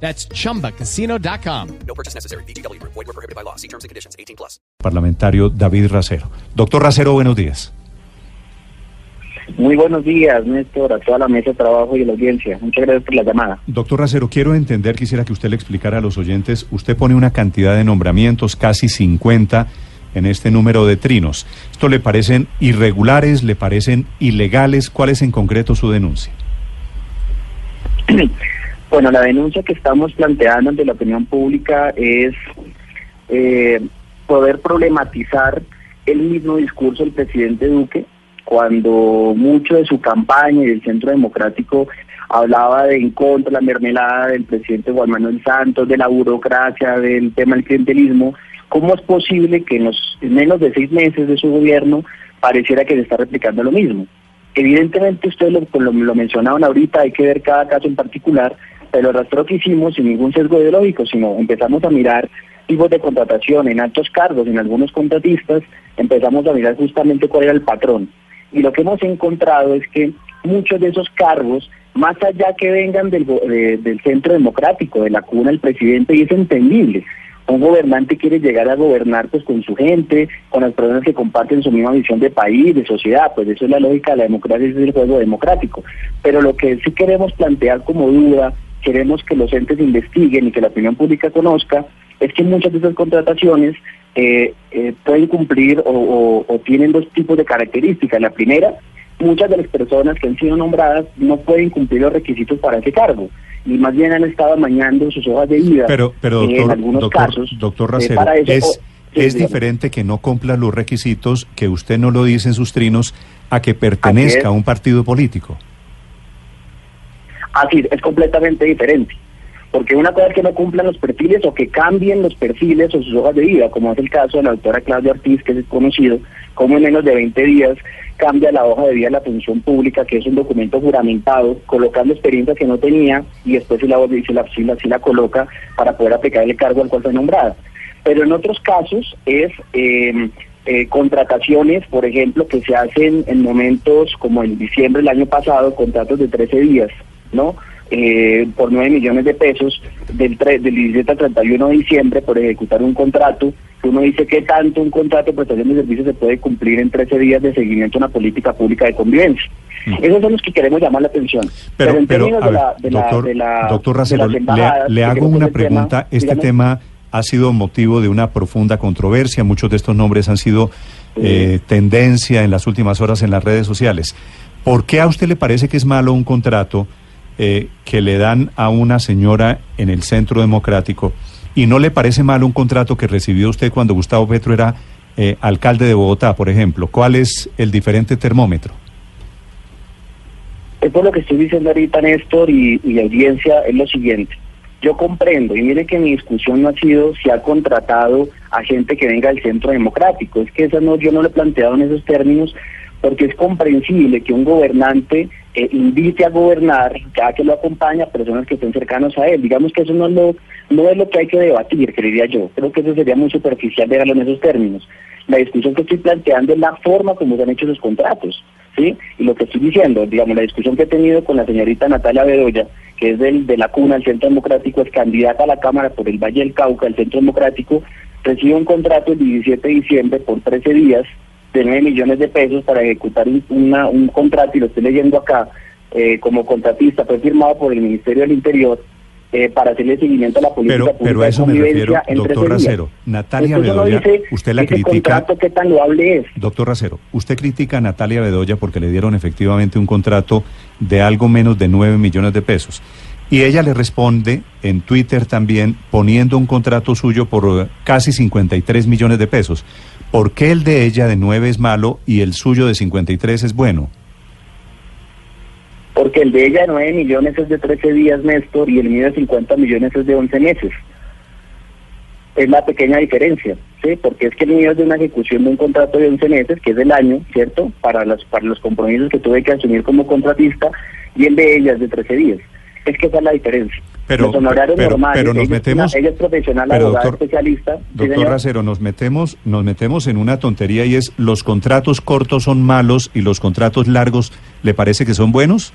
That's chumbacasino.com. No purchase necessary. BGW. Void were prohibited by law. See terms and conditions. 18 plus. Parlamentario David Racero. Doctor Racero, buenos días. Muy buenos días, Néstor, a toda la mesa de trabajo y la audiencia. Muchas gracias por la llamada. Doctor Racero, quiero entender, quisiera que usted le explicara a los oyentes, usted pone una cantidad de nombramientos, casi 50 en este número de trinos. ¿Esto le parecen irregulares, le parecen ilegales? ¿Cuál es en concreto su denuncia? Bueno, la denuncia que estamos planteando ante la opinión pública es eh, poder problematizar el mismo discurso del presidente Duque cuando mucho de su campaña y del Centro Democrático hablaba de en contra la mermelada del presidente Juan Manuel Santos, de la burocracia, del tema del clientelismo, ¿cómo es posible que en los en menos de seis meses de su gobierno pareciera que se está replicando lo mismo? Evidentemente ustedes lo, lo, lo mencionaban ahorita, hay que ver cada caso en particular, pero el rastreo que hicimos sin ningún sesgo ideológico, sino empezamos a mirar tipos de contratación en altos cargos, en algunos contratistas, empezamos a mirar justamente cuál era el patrón. Y lo que hemos encontrado es que muchos de esos cargos, más allá que vengan del, de, del centro democrático, de la cuna del presidente, y es entendible, un gobernante quiere llegar a gobernar pues con su gente, con las personas que comparten su misma visión de país, de sociedad, pues eso es la lógica de la democracia, es el juego democrático. Pero lo que sí queremos plantear como duda, queremos que los entes investiguen y que la opinión pública conozca, es que muchas de esas contrataciones eh, eh, pueden cumplir o, o, o tienen dos tipos de características. La primera, muchas de las personas que han sido nombradas no pueden cumplir los requisitos para ese cargo y más bien han estado amañando sus hojas de vida Pero, pero eh, doctor, en algunos doctor, casos. doctor eh, Racero, para eso- es, oh, sí, es diferente que no cumpla los requisitos, que usted no lo dice en sus trinos, a que pertenezca a un partido político. Así, es completamente diferente. Porque una cosa es que no cumplan los perfiles o que cambien los perfiles o sus hojas de vida, como es el caso de la doctora Claudia Ortiz, que es conocido, como en menos de 20 días cambia la hoja de vida de la función pública, que es un documento juramentado, colocando experiencias que no tenía y después sí la, sí la, sí la, sí la coloca para poder aplicar el cargo al cual fue nombrada. Pero en otros casos es eh, eh, contrataciones, por ejemplo, que se hacen en momentos como en diciembre del año pasado, contratos de 13 días, ¿no? Eh, por 9 millones de pesos del, del 17 al 31 de diciembre por ejecutar un contrato. Uno dice que tanto un contrato de prestación de servicios se puede cumplir en 13 días de seguimiento a una política pública de convivencia. Esos son los que queremos llamar la atención. Pero, en pero, términos de ver, la- de la- doctor, de la- doctor Racero, le, hago una tema, pregunta. este dígame. tema ha sido motivo de una profunda controversia. Muchos de estos nombres han sido eh, tendencia en las últimas horas en las redes sociales. ¿Por qué a usted le parece que es malo un contrato eh, que le dan a una señora en el Centro Democrático y no le parece malo un contrato que recibió usted cuando Gustavo Petro era eh, alcalde de Bogotá, por ejemplo? ¿Cuál es el diferente termómetro? Es por lo que estoy diciendo ahorita, Néstor, y, y audiencia, es lo siguiente. Yo comprendo, y mire que mi discusión no ha sido si ha contratado a gente que venga del centro democrático. Es que eso no, yo no lo he planteado en esos términos, porque es comprensible que un gobernante eh, invite a gobernar, ya que lo acompaña a personas que estén cercanos a él. Digamos que eso no es lo, no es lo que hay que debatir, creería yo. Creo que eso sería muy superficial verlo en esos términos. La discusión que estoy planteando es la forma como se han hecho los contratos. ¿sí? Y lo que estoy diciendo, digamos, la discusión que he tenido con la señorita Natalia Bedoya, que es del, de la cuna del Centro Democrático, es candidata a la Cámara por el Valle del Cauca, el Centro Democrático, recibe un contrato el 17 de diciembre por 13 días de 9 millones de pesos para ejecutar un, una, un contrato, y lo estoy leyendo acá, eh, como contratista, fue firmado por el Ministerio del Interior eh, para hacerle seguimiento a la política Pero, pública pero a de eso me refiero, doctor 13 días. Racero. Natalia Entonces, Bedoya, dice, usted la critica. contrato qué tan loable es? Doctor Racero, usted critica a Natalia Bedoya porque le dieron efectivamente un contrato de algo menos de 9 millones de pesos. Y ella le responde en Twitter también poniendo un contrato suyo por casi 53 millones de pesos. ¿Por qué el de ella de 9 es malo y el suyo de 53 es bueno? Porque el de ella de 9 millones es de 13 días, Néstor, y el mío de 50 millones es de 11 meses. es la pequeña diferencia, ¿sí? Porque es que el mío es de una ejecución de un contrato de 11 meses, que es del año, ¿cierto? Para los, para los compromisos que tuve que asumir como contratista, y el de ella es de 13 días. Es que esa es la diferencia. Pero, los honorarios pero, normales, pero nos metemos, una- ella es profesional, pero, abogada doctor- especialista. ¿sí, Doctor señor? Racero, nos metemos, nos metemos en una tontería y es los contratos cortos son malos y los contratos largos le parece que son buenos.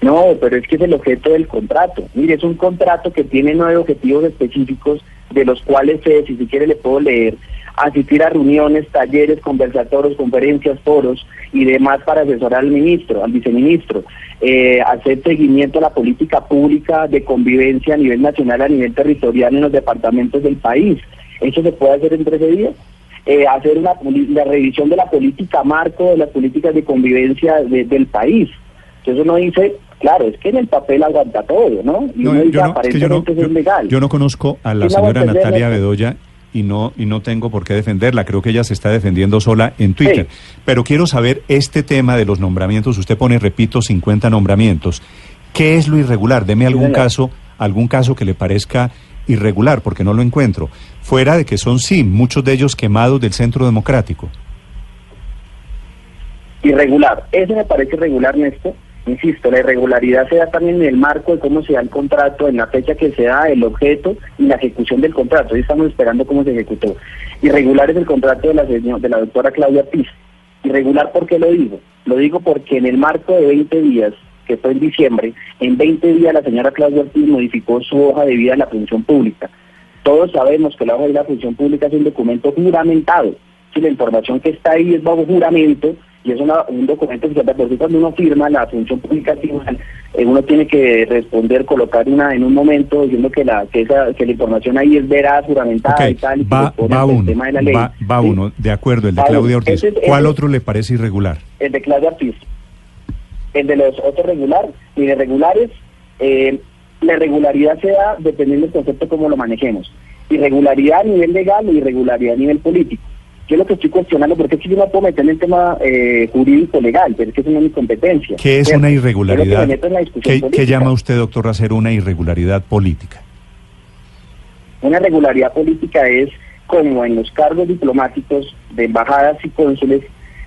No, pero es que es el objeto del contrato. Mire, es un contrato que tiene nueve objetivos específicos, de los cuales, eh, si se quiere, le puedo leer. Asistir a reuniones, talleres, conversatorios, conferencias, foros y demás para asesorar al ministro, al viceministro. Eh, hacer seguimiento a la política pública de convivencia a nivel nacional, a nivel territorial en los departamentos del país. Eso se puede hacer en 13 días. Eh, hacer una, la revisión de la política marco, de las políticas de convivencia de- del país. Entonces uno dice, claro, es que en el papel aguanta todo, ¿no? Y No, uno dice, yo, no, es que yo, no, aparentemente eso yo- es legal. yo no conozco a la señora Natalia. Bedoya y no, y no tengo por qué defenderla. Creo que ella se está defendiendo sola en Twitter. Sí. Pero quiero saber este tema de los nombramientos. Usted pone, repito, 50 nombramientos. ¿Qué es lo irregular? Deme algún caso, algún caso que le parezca irregular, porque no lo encuentro. Fuera de que son, sí, muchos de ellos quemados del Centro Democrático. Irregular. Eso me parece irregular, Néstor. Insisto, la irregularidad se da también en el marco de cómo se da el contrato, en la fecha que se da, el objeto y la ejecución del contrato. Hoy estamos esperando cómo se ejecutó. Irregular es el contrato de la, de la doctora Claudia Piz. Irregular, ¿por qué lo digo? Lo digo porque en el marco de 20 días, que fue en diciembre, en 20 días la señora Claudia Ortiz modificó su hoja de vida en la función pública. Todos sabemos que la hoja de la función pública es un documento juramentado. Si la información que está ahí es bajo juramento y es una- un documento que por cuando uno firma la función pública final, eh, uno tiene que responder, colocar una en un momento diciendo que la que esa que la información ahí es veraz, juramentada y tal, y va, va el uno, tema de la ley. va, va ¿sí? uno, de acuerdo, el de Va. Claudia Ortiz. Ese ¿Cuál ese- otro le parece irregular? el de Claudia Ortiz. El de los otros regular y de regulares, eh, la irregularidad se da dependiendo del concepto cómo lo manejemos. Irregularidad a nivel legal o irregularidad a nivel político. Yo lo que estoy cuestionando, porque es que yo no puedo meter en el tema eh, jurídico legal, pero es que eso no es mi competencia. ¿Qué es una que irregularidad? discusión ¿Qué, qué llama usted, doctor Racero, una irregularidad política? Una irregularidad política es como en los cargos diplomáticos de embajadas y cónsules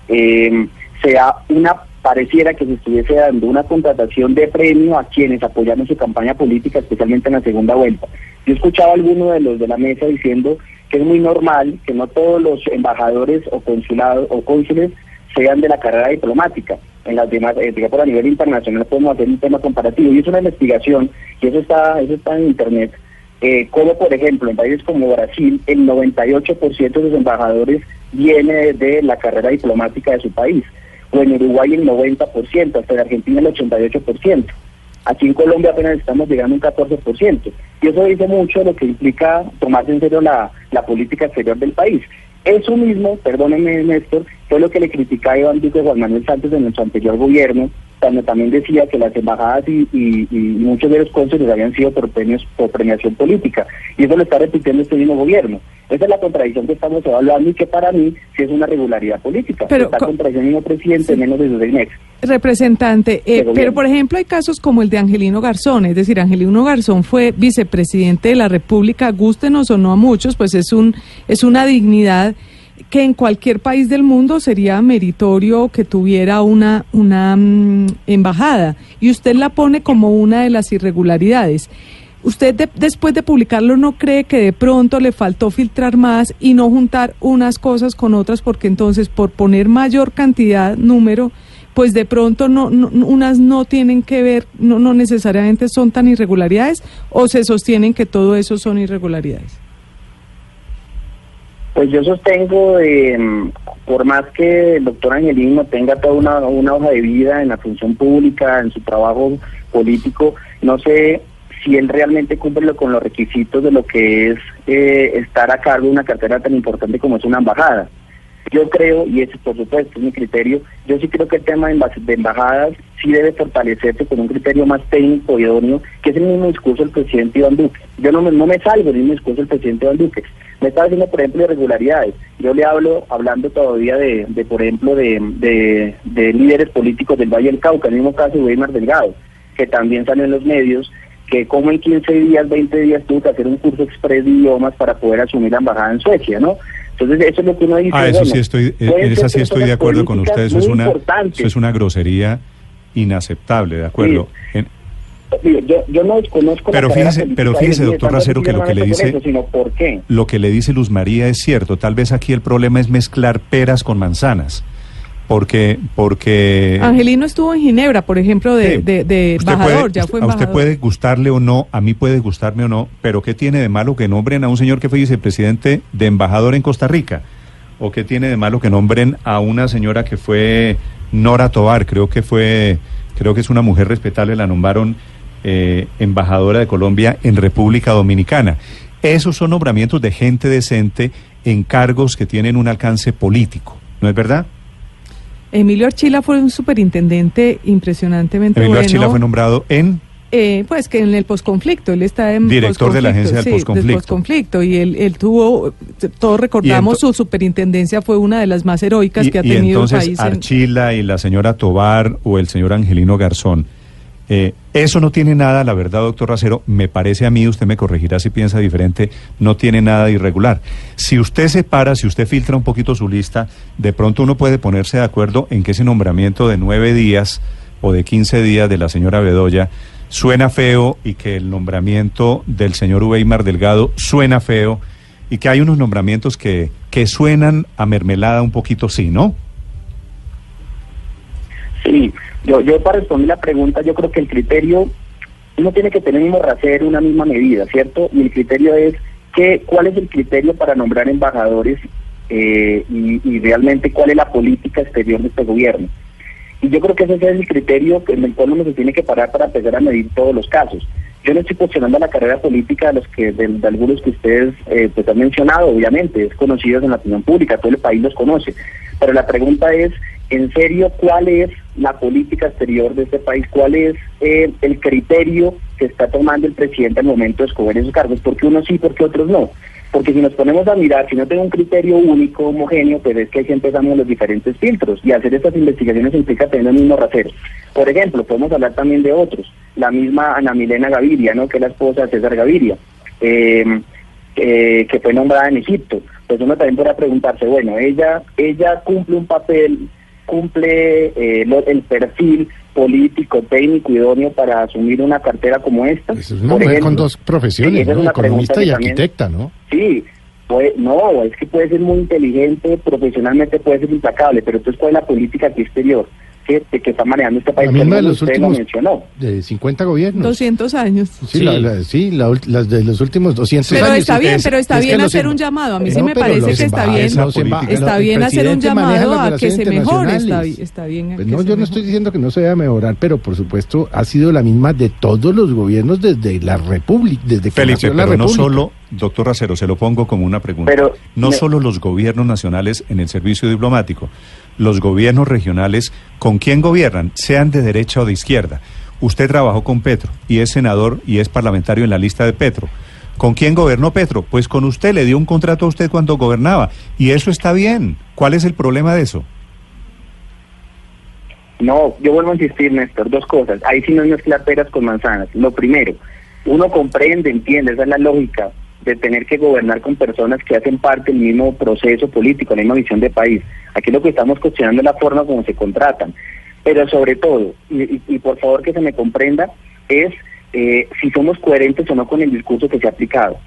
eh, se da una pareciera que se estuviese dando una contratación de premio a quienes apoyaron su campaña política, especialmente en la segunda vuelta. Yo escuchaba a alguno de los de la mesa diciendo que es muy normal que no todos los embajadores o consulados o cónsules sean de la carrera diplomática. En las demás, eh, digamos, a nivel internacional podemos hacer un tema comparativo y es una investigación y eso está, eso está en internet. Eh, como por ejemplo en países como Brasil, el 98% de los embajadores viene de la carrera diplomática de su país, o en Uruguay el 90%, hasta en Argentina el 88%. Aquí en Colombia apenas estamos llegando a un 14%. Y eso dice mucho lo que implica tomarse en serio la, la política exterior del país. Eso mismo, perdónenme Néstor, fue lo que le criticaba Iván Duque Juan Manuel Santos en nuestro anterior gobierno, cuando también decía que las embajadas y, y- y muchos de los cónsules habían sido por premios por premiación política. Y eso lo está repitiendo este mismo gobierno. Esa es la contradicción que estamos evaluando y que para mí sí es una regularidad política. Pero está co- contradiciendo mismo presidente en menos de sus seis meses. Representante, eh, gobierno. pero por ejemplo hay casos como el de Angelino Garzón, es decir, Angelino Garzón fue vicepresidente de la República, gústenos o no a muchos, pues es un es una dignidad que en cualquier país del mundo sería meritorio que tuviera una una mm, embajada y usted la pone como una de las irregularidades. ¿Usted de- después de publicarlo no cree que de pronto le faltó filtrar más y no juntar unas cosas con otras porque entonces por poner mayor cantidad, número, pues de pronto no, no- unas no tienen que ver, no, no necesariamente son tan irregularidades o se sostienen que todo eso son irregularidades? Pues yo sostengo, eh, por más que el doctor Angelino tenga toda una, una hoja de vida en la función pública, en su trabajo político, no sé si él realmente cumple con los requisitos de lo que es eh, estar a cargo de una cartera tan importante como es una embajada. Yo creo, y ese por supuesto es mi criterio, yo sí creo que el tema de embajadas sí debe fortalecerse con un criterio más técnico y idóneo, que es el mismo discurso del presidente Iván Duque. Yo no me, no me salgo del mismo discurso del presidente Iván Duque. Me está diciendo, por ejemplo, irregularidades. Yo le hablo, hablando todavía de, de por ejemplo, de, de, de líderes políticos del Valle del Cauca, el mismo caso de Weimar Delgado, que también salió en los medios, que como en 15 días, 20 días tuvo que hacer un curso express de idiomas para poder asumir la embajada en Suecia, ¿no? Entonces eso es lo que uno dice. Ah, eso bueno, sí estoy, eh, en esa sí estoy de acuerdo con usted. Eso es una, eso es una grosería inaceptable, de acuerdo. En- Yo, yo no desconozco Pero la fíjese- pero fíjese, doctor Racero, que lo que le dice- eso, sino por qué. Lo que le dice Luz María es cierto. Tal vez aquí el problema es mezclar peras con manzanas. Porque, porque Angelino estuvo en Ginebra, por ejemplo, de, Sí. de, de embajador, puede- ya fue a usted embajador. puede gustarle o no, a mí puede gustarme o no, pero ¿qué tiene de malo que nombren a un señor que fue vicepresidente de embajador en Costa Rica? ¿O qué tiene de malo que nombren a una señora que fue Nora Tobar? Creo que fue, creo que es una mujer respetable, la nombraron eh, embajadora de Colombia en República Dominicana. Esos son nombramientos de gente decente en cargos que tienen un alcance político, ¿no es verdad? Emilio Archila fue un superintendente impresionantemente Emilio bueno. Archila fue nombrado en Eh, pues que en el posconflicto, él está en Director de la agencia del sí, posconflicto. posconflicto, y él, él tuvo, todos recordamos, Y su superintendencia fue una de las más heroicas Y, que ha y tenido entonces el país. en- Archila y la señora Tobar o el señor Angelino Garzón. eh, eso no tiene nada, la verdad, doctor Racero, me parece a mí, usted me corregirá si piensa diferente, no tiene nada de irregular. Si usted se para, si usted filtra un poquito su lista, de pronto uno puede ponerse de acuerdo en que ese nombramiento de nueve días o de quince días de la señora Bedoya suena feo y que el nombramiento del señor Uweimar Delgado suena feo y que hay unos nombramientos que, que suenan a mermelada un poquito sí, ¿no? Sí, yo, yo para responder la pregunta, yo creo que el criterio, uno tiene que tener un rasero, una misma medida, ¿cierto? Y el criterio es que, cuál es el criterio para nombrar embajadores eh, y, realmente cuál es la política exterior de este gobierno. Y yo creo que ese es el criterio en el cual uno se tiene que parar para empezar a medir todos los casos. Yo no estoy cuestionando la carrera política de los que de, de algunos que ustedes eh, pues han mencionado, obviamente, es conocidos en la opinión pública, todo el país los conoce. Pero la pregunta es, en serio, ¿cuál es la política exterior de este país? ¿Cuál es eh, el criterio que está tomando el presidente al momento de escoger esos cargos? ¿Por qué unos sí, por qué otros no? Porque si nos ponemos a mirar, si no tengo un criterio único, homogéneo, pues es que ahí empezamos los diferentes filtros. Y hacer estas investigaciones implica tener el mismo rasero. Por ejemplo, podemos hablar también de otros. La misma Ana Milena Gaviria, ¿no? que es la esposa de César Gaviria, eh, eh, que fue nombrada en Egipto. Pues uno también podrá preguntarse, bueno, ella, ella cumple un papel, cumple eh, lo- el perfil político, técnico, idóneo para asumir una cartera como esta. Pues es una Por mujer ejemplo. con dos Sí, profesiones, es ¿no? una Economista y también- arquitecta, ¿no? Sí, puede, no, es que puede ser muy inteligente, profesionalmente puede ser implacable, pero entonces cuál es la política aquí exterior que, que está manejando este país, La misma de los usted lo últimos mencionó. de 50 gobiernos. 200 años. Sí, la- la- sí, la ult- las de los últimos 200 Pero años. está bien, Es- pero está es bien hacer em- un llamado. A mí No, sí me pero parece que está bien. Está bien hacer un llamado a que se mejore. Está, está bien. Pues que no, se yo no mejore. estoy diciendo que no se deba mejorar, pero por supuesto ha sido la misma de todos los gobiernos desde la República, desde que Felipe, la pero no República. solo, doctor Racero, se lo pongo como una pregunta. Pero, no me- solo los gobiernos nacionales en el servicio diplomático, los gobiernos regionales, ¿con quién gobiernan? Sean de derecha o de izquierda. Usted trabajó con Petro y es senador y es parlamentario en la lista de Petro. ¿Con quién gobernó Petro? Pues con usted, le dio un contrato a usted cuando gobernaba. Y eso está bien. ¿Cuál es el problema de eso? No, yo vuelvo a insistir, Néstor, dos cosas. Ahí sí no es mezclar peras con manzanas. Lo primero, uno comprende, entiende, esa es la lógica de tener que gobernar con personas que hacen parte del mismo proceso político, la misma visión de país. Aquí lo que estamos cuestionando es la forma como se contratan. Pero sobre todo, y, y- y por favor que se me comprenda, es eh, si somos coherentes o no con el discurso que se ha aplicado.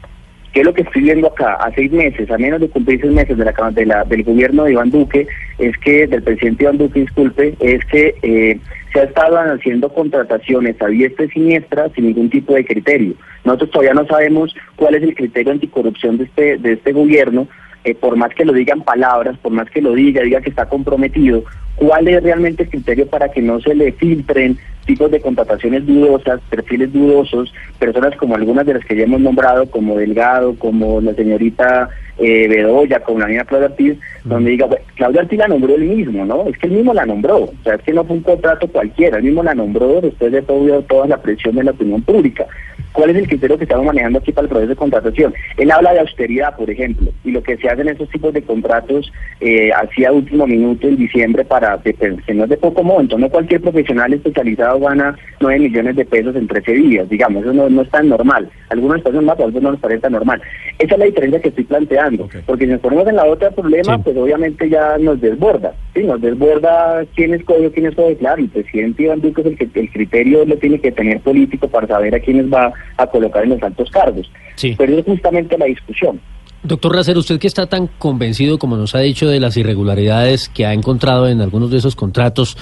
¿Qué es lo que estoy viendo acá? A seis meses, a menos de cumplir seis meses de la, de la- del gobierno de Iván Duque, es que, del presidente Iván Duque, disculpe, es que eh, se ha estado haciendo contrataciones a diestra y siniestra sin ningún tipo de criterio. Nosotros todavía no sabemos cuál es el criterio anticorrupción de este, de este gobierno, eh, por más que lo digan palabras, por más que lo diga, diga que está comprometido, cuál es realmente el criterio para que no se le filtren tipos de contrataciones dudosas, perfiles dudosos, personas como algunas de las que ya hemos nombrado, como Delgado, como la señorita eh, Bedoya, con la niña Claudia Ortiz, donde diga, bueno, Claudia Ortiz la nombró él mismo, ¿no? Es que él mismo la nombró, o sea, es que no fue un contrato cualquiera, él mismo la nombró después de todo, toda la presión de la opinión pública. ¿Cuál es el criterio que estamos manejando aquí para el proceso de contratación? Él habla de austeridad, por ejemplo, y lo que se hace en esos tipos de contratos eh, hacía último minuto en diciembre para de, que no es de poco monto, no cualquier profesional especializado gana 9 millones de pesos en 13 días, digamos, eso no, no es tan normal. Algunos están más, otros no les parece tan normal. Esa es la diferencia que estoy planteando, porque si nos ponemos en la otra problema, pues obviamente ya nos desborda, ¿sí? Nos desborda quién es código, quién es código, claro, el presidente Iván Duque es el que el criterio lo tiene que tener político para saber a quiénes va a colocar en los altos cargos. Sí. Pero es justamente la discusión. Doctor Racer, usted que está tan convencido, como nos ha dicho, de las irregularidades que ha encontrado en algunos de esos contratos,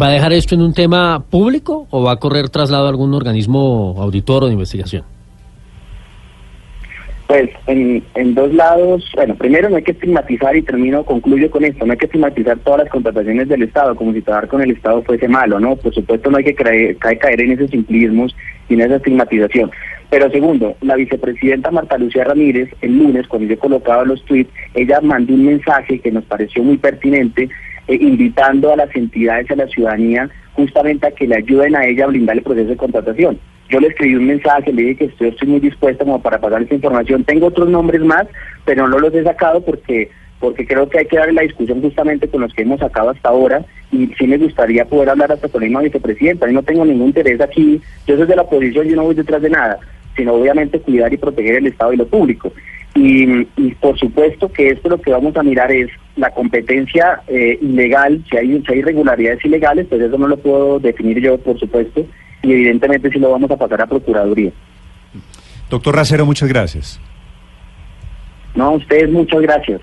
¿va a dejar esto en un tema público o va a correr traslado a algún organismo auditor o de investigación? Pues en, en dos lados, bueno, primero no hay que estigmatizar y termino, concluyo con esto, no hay que estigmatizar todas las contrataciones del Estado como si trabajar con el Estado fuese malo, ¿no? Por supuesto no hay que caer, caer en esos simplismos y en esa estigmatización. Pero segundo, la vicepresidenta Marta Lucía Ramírez, el lunes, cuando yo colocaba los tweets, ella mandó un mensaje que nos pareció muy pertinente, eh, invitando a las entidades, a la ciudadanía, justamente a que le ayuden a ella a blindar el proceso de contratación. Yo le escribí un mensaje, le dije que estoy, muy dispuesta como para pasar esa información. Tengo otros nombres más, pero no los he sacado porque porque creo que hay que darle la discusión justamente con los que hemos sacado hasta ahora y sí me gustaría poder hablar hasta con la misma vicepresidenta. Yo no tengo ningún interés aquí, yo soy de la oposición, yo no voy detrás de nada, sino obviamente cuidar y proteger el Estado y lo público. Y, y por supuesto que esto lo que vamos a mirar es la competencia eh, ilegal, si hay, si hay irregularidades ilegales, pues eso no lo puedo definir yo, por supuesto, y evidentemente sí lo vamos a pasar a Procuraduría. Doctor Racero, muchas gracias. No, a ustedes muchas gracias.